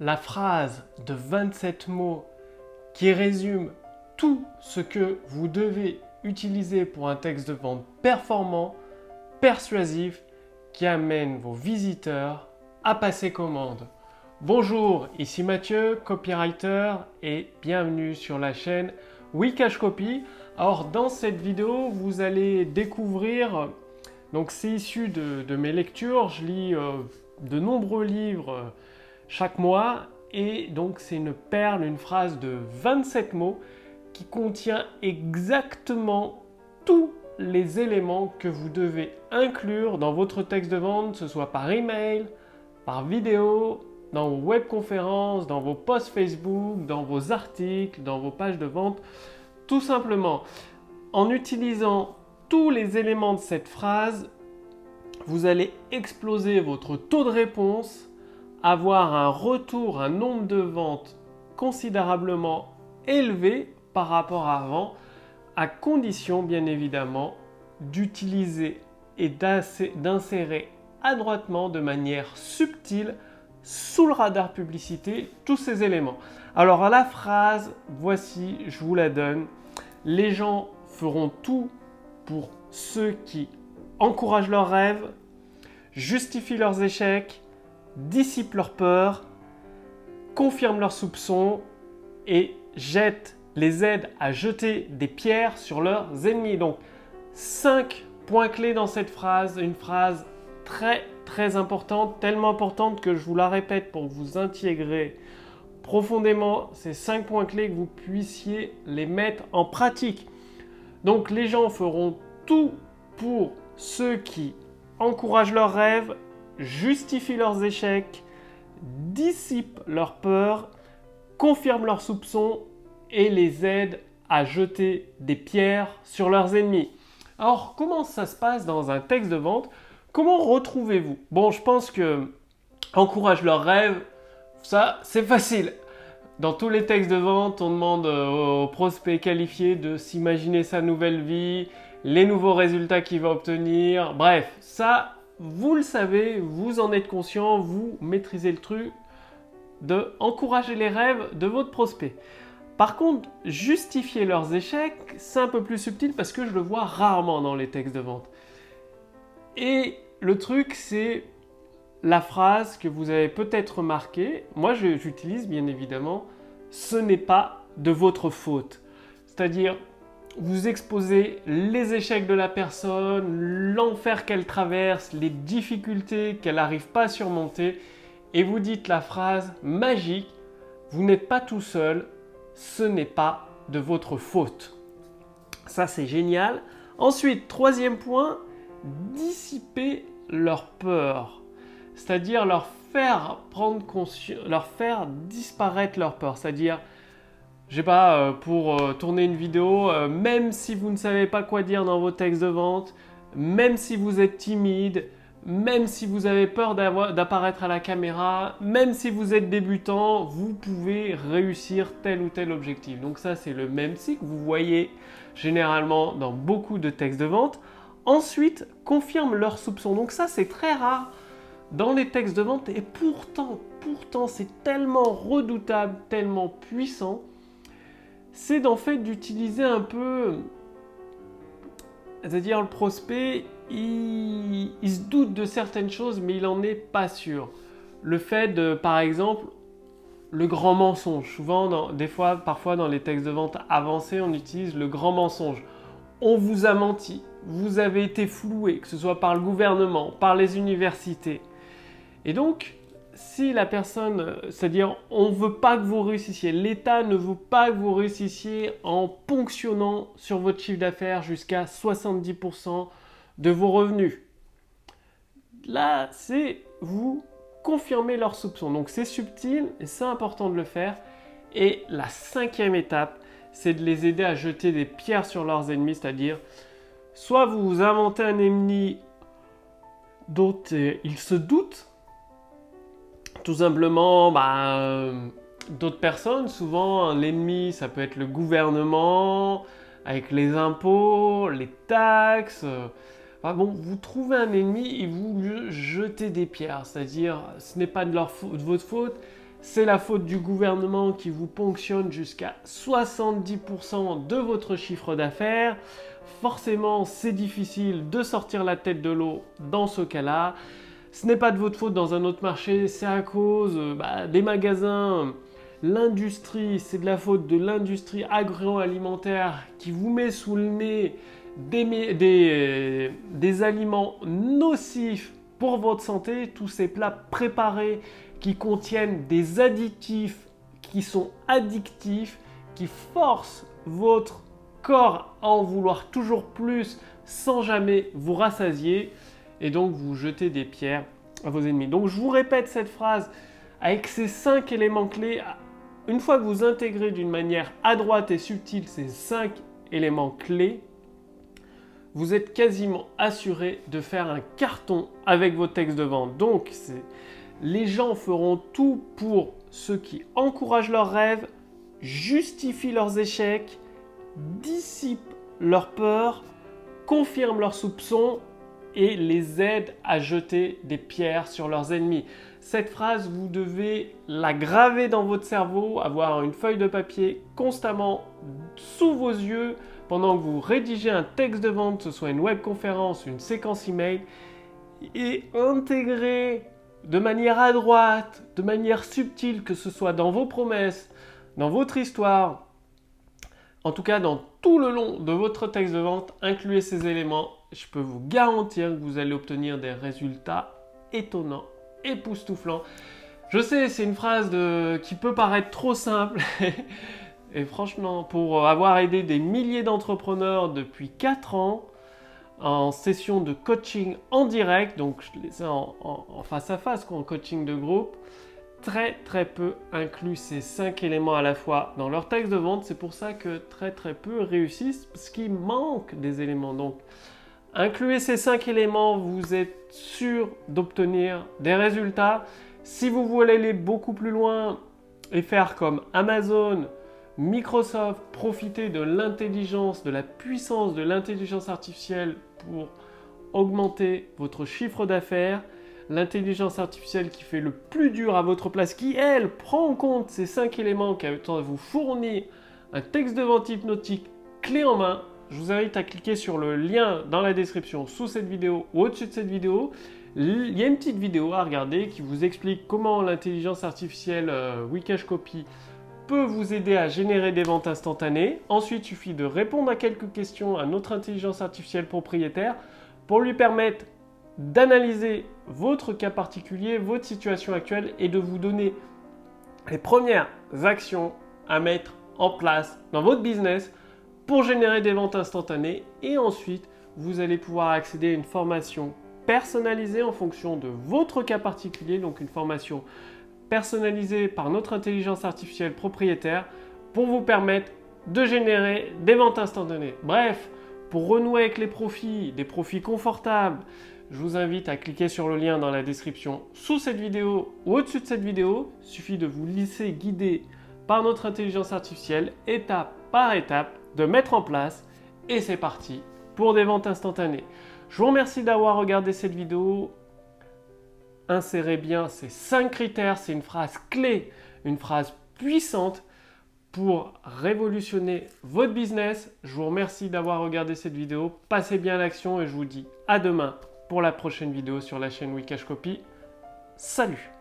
la phrase de 27 mots qui résume tout ce que vous devez utiliser pour un texte de vente performant, persuasif, qui amène vos visiteurs à passer commande. Bonjour, ici Mathieu, copywriter, et bienvenue sur la chaîne Wikash Copy. Alors dans cette vidéo, vous allez découvrir, donc c'est issu de, mes lectures, je lis euh, de nombreux livres chaque mois, et donc c'est une perle, une phrase de 27 mots qui contient exactement tous les éléments que vous devez inclure dans votre texte de vente, que ce soit par email, par vidéo, dans vos webconférences, dans vos posts Facebook, dans vos articles, dans vos pages de vente. Tout simplement, en utilisant tous les éléments de cette phrase, vous allez exploser votre taux de réponse, avoir un retour, un nombre de ventes considérablement élevé par rapport à avant, à condition bien évidemment d'utiliser et d'insérer adroitement de manière subtile sous le radar publicité tous ces éléments. Alors à la phrase, voici, je vous la donne, les gens feront tout pour ceux qui encouragent leurs rêves, justifient leurs échecs, dissipent leurs peurs, confirment leurs soupçons et jettent les aident à jeter des pierres sur leurs ennemis. Donc, cinq points clés dans cette phrase, une phrase très très importante, tellement importante que je vous la répète pour vous intégrer profondément ces cinq points clés que vous puissiez les mettre en pratique. Donc les gens feront tout pour ceux qui encouragent leurs rêves, justifient leurs échecs, dissipent leurs peurs, confirment leurs soupçons et les aident à jeter des pierres sur leurs ennemis. Alors, comment ça se passe dans un texte de vente? Comment retrouvez-vous? Bon, je pense que encourage leurs rêves, ça, c'est facile. Dans tous les textes de vente, on demande aux prospects qualifiés de s'imaginer sa nouvelle vie, les nouveaux résultats qu'il va obtenir. Bref, ça, vous le savez, vous en êtes conscient, vous maîtrisez le truc de encourager les rêves de votre prospect. Par contre, justifier leurs échecs, c'est un peu plus subtil parce que je le vois rarement dans les textes de vente. Et le truc, c'est la phrase que vous avez peut-être remarquée. Moi, j'utilise bien évidemment ce n'est pas de votre faute. C'est-à-dire, vous exposez les échecs de la personne, l'enfer qu'elle traverse, les difficultés qu'elle n'arrive pas à surmonter, et vous dites la phrase magique, vous n'êtes pas tout seul, ce n'est pas de votre faute. Ça, c'est génial. Ensuite, troisième point, dissiper leur peur. C'est-à-dire leur faire prendre conscience, leur faire disparaître leur peur. C'est-à-dire, je sais pas, euh, pour euh, tourner une vidéo, euh, même si vous ne savez pas quoi dire dans vos textes de vente, même si vous êtes timide, même si vous avez peur d'apparaître à la caméra, même si vous êtes débutant, vous pouvez réussir tel ou tel objectif. Donc ça, c'est le même cycle. Vous voyez généralement dans beaucoup de textes de vente. Ensuite, confirme leurs soupçons. Donc ça, c'est très rare dans les textes de vente. Et pourtant, pourtant, c'est tellement redoutable, tellement puissant. C'est d'en fait d'utiliser un peu c'est-à-dire le prospect, il, se doute de certaines choses, mais il n'en est pas sûr. Le fait de, par exemple, le grand mensonge. Souvent, des fois, parfois dans les textes de vente avancés, on utilise le grand mensonge. On vous a menti, vous avez été floué, que ce soit par le gouvernement, par les universités. Et donc, si la personne, c'est-à-dire on ne veut pas que vous réussissiez, l'État ne veut pas que vous réussissiez en ponctionnant sur votre chiffre d'affaires jusqu'à 70% de vos revenus. Là, c'est vous confirmer leurs soupçons. Donc c'est subtil et c'est important de le faire. Et la cinquième étape, c'est de les aider à jeter des pierres sur leurs ennemis, c'est-à-dire soit vous inventez un ennemi dont euh, ils se doutent, tout simplement, bah, euh, d'autres personnes, souvent l'ennemi, ça peut être le gouvernement, avec les impôts, les taxes. bon, vous trouvez un ennemi et vous lui jetez des pierres, c'est-à-dire ce n'est pas de, leur de votre faute, c'est la faute du gouvernement qui vous ponctionne jusqu'à 70% de votre chiffre d'affaires. Forcément, c'est difficile de sortir la tête de l'eau dans ce cas-là. Ce n'est pas de votre faute dans un autre marché, c'est à cause euh, bah, des magasins. L'industrie, c'est de la faute de l'industrie agroalimentaire qui vous met sous le nez des, des aliments nocifs pour votre santé, tous ces plats préparés qui contiennent des additifs qui sont addictifs, qui forcent votre corps à en vouloir toujours plus sans jamais vous rassasier et donc vous jetez des pierres à vos ennemis. Donc je vous répète cette phrase avec ces cinq éléments clés. Une fois que vous intégrez d'une manière adroite et subtile ces cinq éléments clés, vous êtes quasiment assuré de faire un carton avec vos textes de vente. Donc, les gens feront tout pour ceux qui encouragent leurs rêves, justifient leurs échecs, dissipent leurs peurs, confirment leurs soupçons et les aident à jeter des pierres sur leurs ennemis. Cette phrase, vous devez la graver dans votre cerveau, avoir une feuille de papier constamment sous vos yeux pendant que vous rédigez un texte de vente, que ce soit une webconférence, une séquence email, et intégrer de manière adroite, de manière subtile, que ce soit dans vos promesses, dans votre histoire, en tout cas dans tout le long de votre texte de vente, incluez ces éléments. Je peux vous garantir que vous allez obtenir des résultats étonnants, époustouflants. Je sais, c'est une phrase qui peut paraître trop simple. Et franchement, pour avoir aidé des milliers d'entrepreneurs depuis 4 ans en session de coaching en direct, donc en, face à face, en coaching de groupe, très très peu incluent ces 5 éléments à la fois dans leur texte de vente. C'est pour ça que très très peu réussissent parce qu'il manque des éléments. Donc, incluez ces 5 éléments, vous êtes sûr d'obtenir des résultats. Si vous voulez aller beaucoup plus loin et faire comme Amazon, Microsoft profiter de l'intelligence, de la puissance de l'intelligence artificielle pour augmenter votre chiffre d'affaires. L'intelligence artificielle qui fait le plus dur à votre place, qui elle prend en compte ces cinq éléments qui a le temps de vous fournir un texte de vente hypnotique clé en main. Je vous invite à cliquer sur le lien dans la description sous cette vidéo ou au-dessus de cette vidéo. Il y a une petite vidéo à regarder qui vous explique comment l'intelligence artificielle euh, Copy peut vous aider à générer des ventes instantanées. Ensuite, il suffit de répondre à quelques questions à notre intelligence artificielle propriétaire pour lui permettre d'analyser votre cas particulier, votre situation actuelle et de vous donner les premières actions à mettre en place dans votre business pour générer des ventes instantanées. Et ensuite, vous allez pouvoir accéder à une formation personnalisée en fonction de votre cas particulier, donc une formation personnalisé par notre intelligence artificielle propriétaire pour vous permettre de générer des ventes instantanées. Bref, pour renouer avec les profits, des profits confortables, je vous invite à cliquer sur le lien dans la description sous cette vidéo ou au-dessus de cette vidéo. Il suffit de vous laisser guider par notre intelligence artificielle étape par étape, de mettre en place et c'est parti pour des ventes instantanées. Je vous remercie d'avoir regardé cette vidéo insérez bien ces cinq critères. C'est une phrase clé, une phrase puissante pour révolutionner votre business. Je vous remercie d'avoir regardé cette vidéo. Passez bien l'action et je vous dis à demain pour la prochaine vidéo sur la chaîne Wikash Copy. Salut